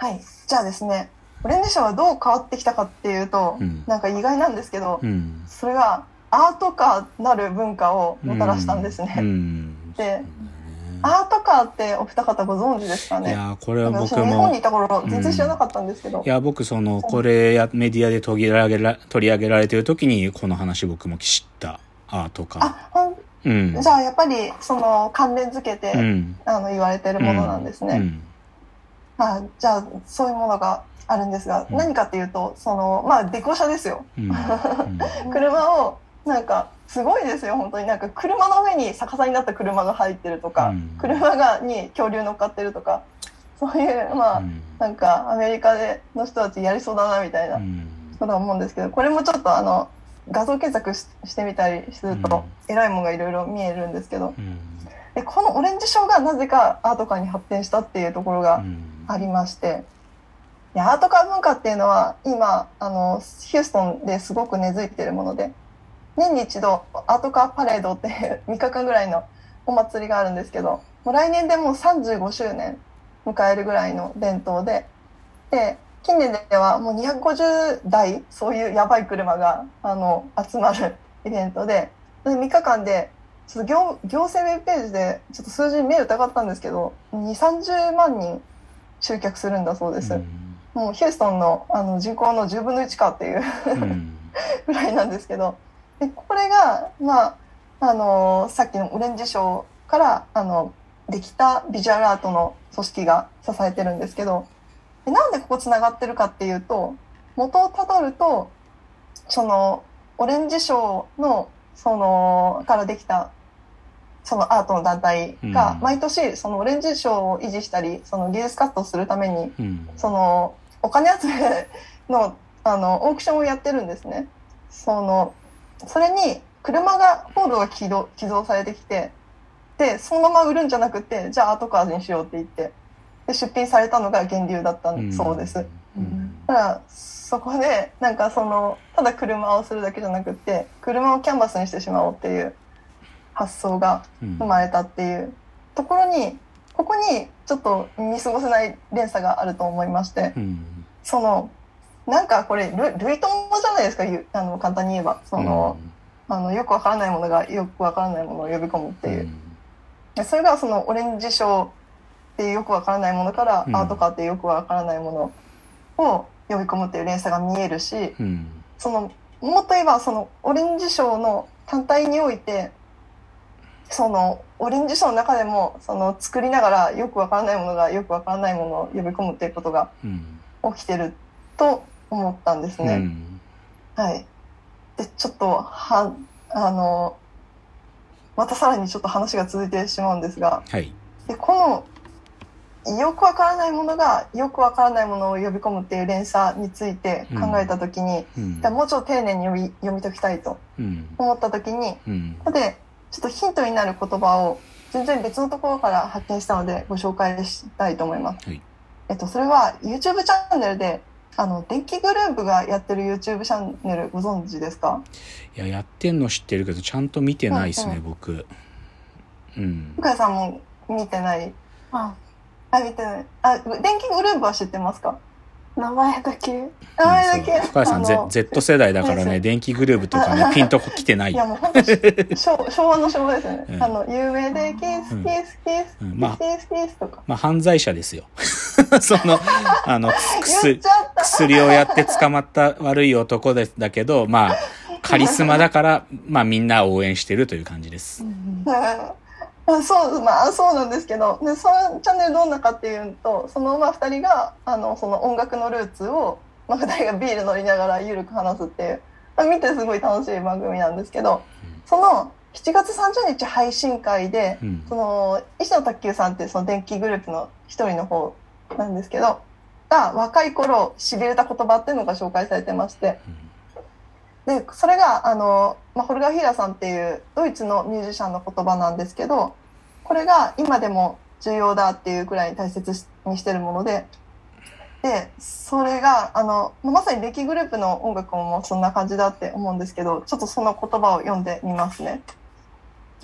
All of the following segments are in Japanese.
はい。じゃあですね、オレンジ賞はどう変わってきたかっていうと、うん。なんか意外なんですけど、うん。それがアートカーなる文化をもたらしたんですね。うん。でアートカーってお二方ご存知ですかいねやーこれは僕も。日本にいた頃全然知らなかったんですけど、いや僕そのこれやメディアで取り上げら取り上げられてる時にこの話僕も知った。アートかあほんうん。じゃあやっぱりその関連づけて、うん。あの言われてるものなんですね。うんまあ、じゃあそういうものがあるんですが、うん。何かっていうとそのまあデコ車ですよ。うん。うん。車をなんかすごいですよ本当に。なんか車の上に逆さになった車が入ってるとか、うん。車がに恐竜乗っかってるとかそういうまあ、うん。なんかアメリカでの人たちやりそうだなみたいなうん。ことは思うんですけどこれもちょっとあの画像検索ししてみたりすると、えらいものがいろいろ見えるんですけど。うん。でこのオレンジショーがなぜかアートカーに発展したっていうところがうんありまして、アートカー文化っていうのは今あのヒューストンですごく根付いてるもので年に一度アートカーパレードっていう 3日間ぐらいのお祭りがあるんですけどもう来年でもう35周年迎えるぐらいの伝統でで近年ではもう250台そういうやばい車があの集まるイベントでで3日間でちょっと行行政ウェブページでちょっと数字に目疑ったんですけど2 3 0万人集客するんだそうです、もうヒューストンのあの人口の10分の1かっていううん。ぐらいなんですけど。でこれが、まああのさっきのオレンジ賞からあのできたビジュアルアートの組織が支えてるんですけど。でなんでここつながってるかっていうと元をたどるとそのオレンジ賞のそのからできたそのアートの団体がうん毎年そのオレンジ賞を維持したりその技術活動するためにうんそのお金集めのあのオークションをやってるんですね。そのそれに車がフォードが起動寄贈されてきてでそのまま売るんじゃなくてじゃあアートカーズにしようって言ってで出品されたのが源流だったそうです。うんだからそこでなんかそのただ車をするだけじゃなくって車をキャンバスにしてしまおうっていう発想がうん。生まれたっていうところにここにちょっと見過ごせない連鎖があると思いましてうん。そのなんかこれル類友じゃないですかあの簡単に言えば。その、あのよくわからないものがよくわからないものを呼び込むっていう、でそれがそのオレンジ賞っていうよくわからないものから、うんアートカーっていうよくわからないものを呼び込むっていう連鎖が見えるしうん。そのもっと言えばそのオレンジ賞の単体においてそのオレンジ賞の中でもその作りながらよくわからないものがよくわからないものを呼び込むっていうことがうん。起きてると思ったんですね。うん。はい。で、ちょっと、は、あの、またさらにちょっと話が続いてしまうんですが、はい。でこの、よくわからないものが、よくわからないものを呼び込むっていう連鎖について考えたときに、うん。もうちょっと丁寧に読み読み解きたいとうん。思ったときに、うん。で、ちょっとヒントになる言葉を全然別のところから発見したのでご紹介したいと思います。はい。えっと、それは YouTube チャンネルで、あの、電気グループがやってる YouTube チャンネルご存知ですか？いややってんの知ってるけどちゃんと見てないですね、うん。うん僕。うん。向井さんも見てない？あ、あ、見てない。あ、電気グループは知ってますか？名前だけ。名前だけ。深谷さん、あ Z, の Z 世代だからねはい電気グループとかねピンとこ来てない。いやもう本当昭昭和の昭和ですよね。うん。あの、有名でキース、うん。キース、キース、キース、キース、キースとか。まあ犯罪者ですよ。そのあの薬。薬をやって捕まった悪い男でだけどまあカリスマだからまあみんな応援してるという感じですあそう、まあそうなんですけど、で、そのチャンネルどんなかっていうと、そのまあ二人が、あの、その音楽のルーツを、まあ二人がビール飲みながらゆるく話すっていう、まあ見てすごい楽しい番組なんですけど、その7月30日配信会で、うん。その、石野卓球さんってその電気グループの一人の方なんですけど、が若い頃痺れた言葉っていうのが紹介されてまして、で、それが、あの、まあ、ホルガー・ヒーラーさんっていうドイツのミュージシャンの言葉なんですけど、これが今でも重要だっていうくらい大切にしてるもので、で、それが、あの、まさに電気グループの音楽もそんな感じだって思うんですけど、ちょっとその言葉を読んでみますね。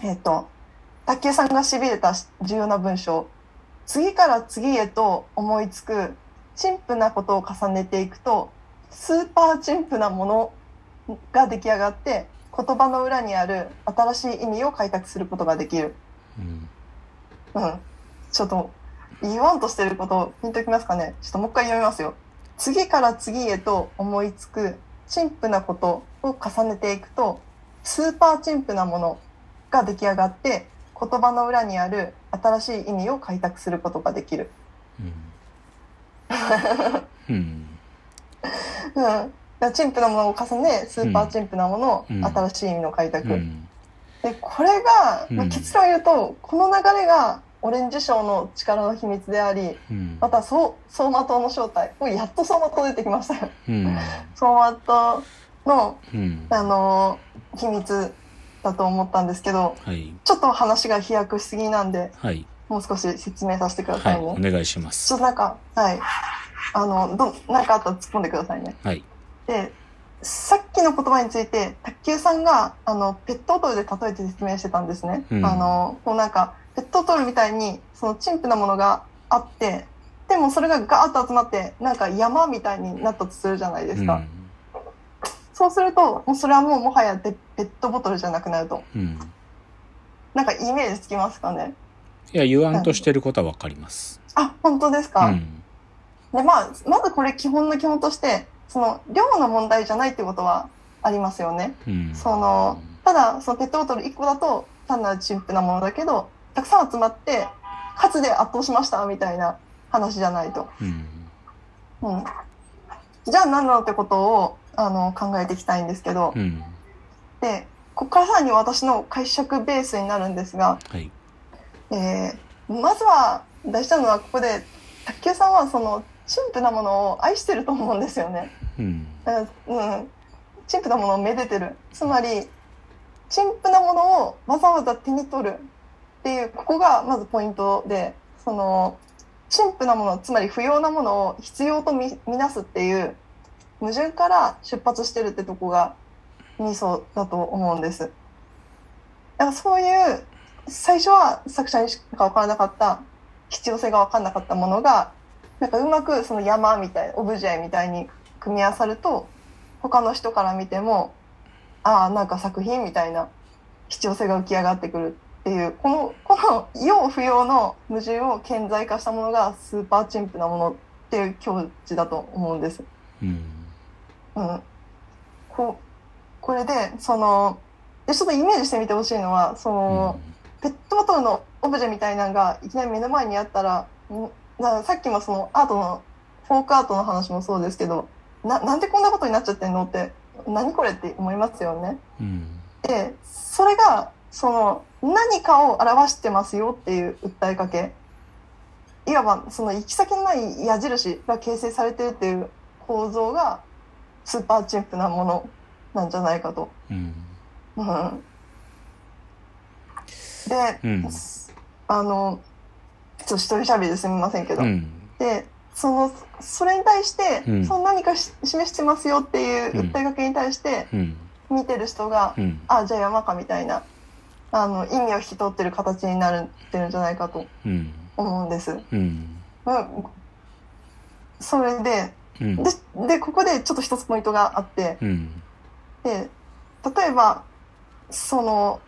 えっ、と、卓球さんが痺れた重要な文章。次から次へと思いつく陳腐なことを重ねていくとスーパー陳腐なものが出来上がって言葉の裏にある新しい意味を開拓することができる。うんうん。ちょっと言わんとしてることピンときますかね？ちょっともう一回読みますよ。次から次へと思いつく陳腐なことを重ねていくとスーパー陳腐なものが出来上がって言葉の裏にある新しい意味を開拓することができる。うんうん陳腐なものを重ねスーパー陳腐なもの、うん新しい意味の開拓。うんでこれが、まあうん結論を言うとこの流れがオレンジ賞の力の秘密でありうん。またそう走馬灯の正体もうやっと走馬灯出てきましたよ。うん。走馬灯の、うん。あのー秘密だと思ったんですけどはい。ちょっと話が飛躍しすぎなんではい。もう少し説明させてくだはいさい。ね、お願いしまちょすっとなんかはい。あのどなんかあったら突っ込んでくださいね。はい。でさっきの言葉について卓球さんがあのペットボトルで例えて説明してたんですね。うん。あのこうなんかペットボトルみたいにその陳腐なものがあってでもそれがガーッと集まってなんか山みたいになったとするじゃないですか。そうするともうそれはもうもはやペペットボトルじゃなくなると。うん。うんなんかイメージつきますかね？いや言わんとしてることはわかります。あ本当ですうか、ん。でまあまずこれ基本の基本としてその量の問題じゃないってことはありますよね。うん。そのただそのペットボトル1個だと単なる陳腐なものだけどたくさん集まって数で圧倒しましたみたいな話じゃないと。うん。うん、じゃあ何なのってことをあの考えていきたいんですけど、うん。でここからさらに私の解釈ベースになるんですが、はい。えーまずは大事なのはここで卓球さんはその陳腐なものを愛してると思うんですよね。うん。うん、うん、陳腐なものをめでてる。つまり陳腐なものをわざわざ手に取るっていうここがまずポイントでその陳腐なものつまり不要なものを必要とみなすっていう矛盾から出発してるってとこがミソだと思うんです。だからそういう最初は作者にしか分からなかった必要性が分からなかったものがなんかうまくその山みたいオブジェみたいに組み合わさると他の人から見てもああなんか作品みたいな必要性が浮き上がってくるっていうこのこの要不要の矛盾を顕在化したものがスーパーチンプなものっていう境地だと思うんです。うんうん、ここれでそのでちょっとイメージしてみてほしいのはその、ペットボトルのオブジェみたいなのがいきなり目の前にあったらんなさっきもそのアートのフォークアートの話もそうですけどななんでこんなことになっちゃってんのって何これって思いますよね。うんでそれがその何かを表してますよっていう訴えかけ。いわばその行き先のない矢印が形成されてるっていう構造がスーパーチンプなものなんじゃないかと。うん。うん、で、うん。あのちょっと一人喋りですみませんけど、うん。でそのそれに対して、うん。その何かし示してますよっていう訴えかけに対してうん。見てる人が、うん。あじゃあ山かみたいなあの意味を引き取ってる形になってるんじゃないかとうん。思うんです。うん。うん、それでうん。ででここでちょっと一つポイントがあってうん。で例えばその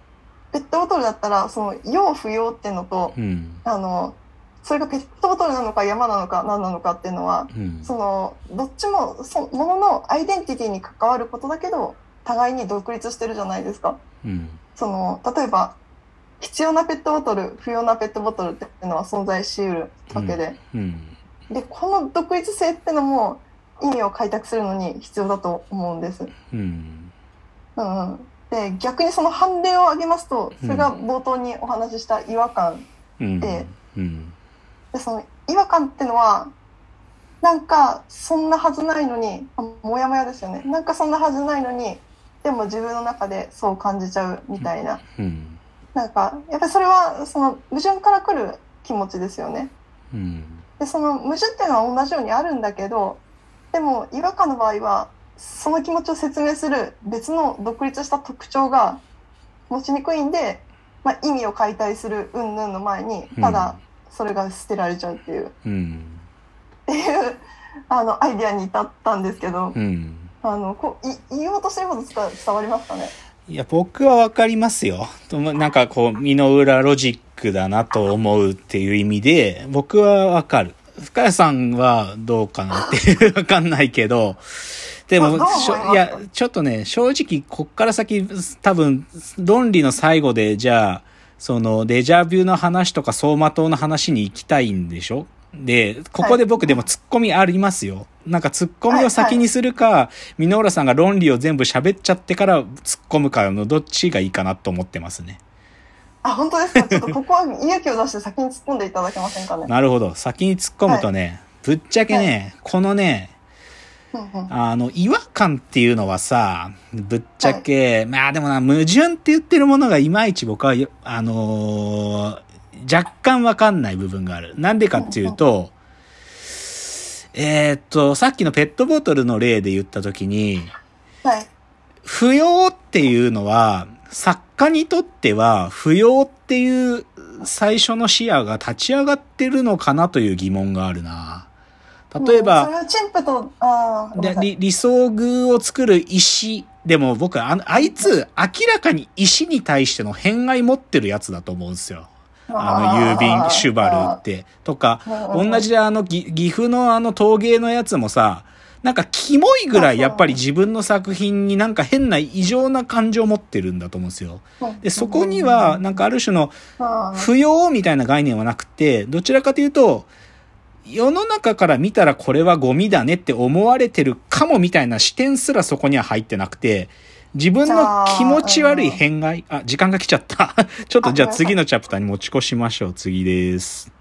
ペットボトルだったらその要不要っていうのとうん。あのそれがペットボトルなのか山なのか何なのかっていうのはうん。そのどっちもそもののアイデンティティに関わることだけど互いに独立してるじゃないですか。うんその例えば必要なペットボトル不要なペットボトルっていうのは存在しうるわけで、うん。でこの独立性ってのも意味を開拓するのに必要だと思うんです。うん。うんうん、で逆にその判例を挙げますとそれが冒頭にお話しした違和感うん。でうん。でその違和感ってのはなんかそんなはずないのにあもやもやですよね。なんかそんなはずないのにでも自分の中でそう感じちゃうみたいな。うん。なんかやっぱりそれはその矛盾から来る気持ちですよね。うん。でその矛盾っていうのは同じようにあるんだけどでも違和感の場合はその気持ちを説明する別の独立した特徴が持ちにくいんで、まあ、意味を解体する云々の前にただそれが捨てられちゃうっていう、っうん。ていうあのアイディアに至ったんですけど、うん。あのこうい言おうとしてること伝伝わりますかね？いや、僕はわかりますよ。なんかこう、身の裏ロジックだなと思うっていう意味で、僕はわかる。深谷さんはどうかなっていう、わかんないけど、でも、いや、ちょっとね、正直、こっから先、多分、論理の最後で、じゃあ、その、デジャビューの話とか走馬灯の話に行きたいんでしょ？で、ここで僕でもツッコミありますよ。なんかツッコミを先にするか、箕浦さんが論理を全部喋っちゃってから突っ込むかのどっちがいいかなと思ってますね。あ本当ですか？ちょっとここは勇気を出して先に突っ込んでいただけませんかね？なるほど。先に突っ込むとね、ぶっちゃけね、このね、あの、違和感っていうのはさ、ぶっちゃけ、まあでもな、矛盾って言ってるものがいまいち僕はよ、あのー若干わかんない部分がある。なんでかっていうと、えーっと、さっきのペットボトルの例で言ったときに、はい不要っていうのは、作家にとっては、不要っていう最初の視野が立ち上がってるのかなという疑問があるな。例えば、うんそれはチンプとあーごめんなさいで理理想具を作る石でも僕あのあいつ明らかに石に対しての偏愛持ってるやつだと思うんですよ。あの郵便シュバルって。とか、うん同じであのぎ岐阜のあの陶芸のやつもさ、なんかキモいぐらいやっぱり自分の作品になんか変な異常な感情を持ってるんだと思うんですよ。で、そこにはなんかある種の不要みたいな概念はなくて、どちらかというと、世の中から見たらこれはゴミだねって思われてるかもみたいな視点すらそこには入ってなくて、自分の気持ち悪い偏愛、あ、時間が来ちゃった。ちょっとじゃあ次のチャプターに持ち越しましょう。次です。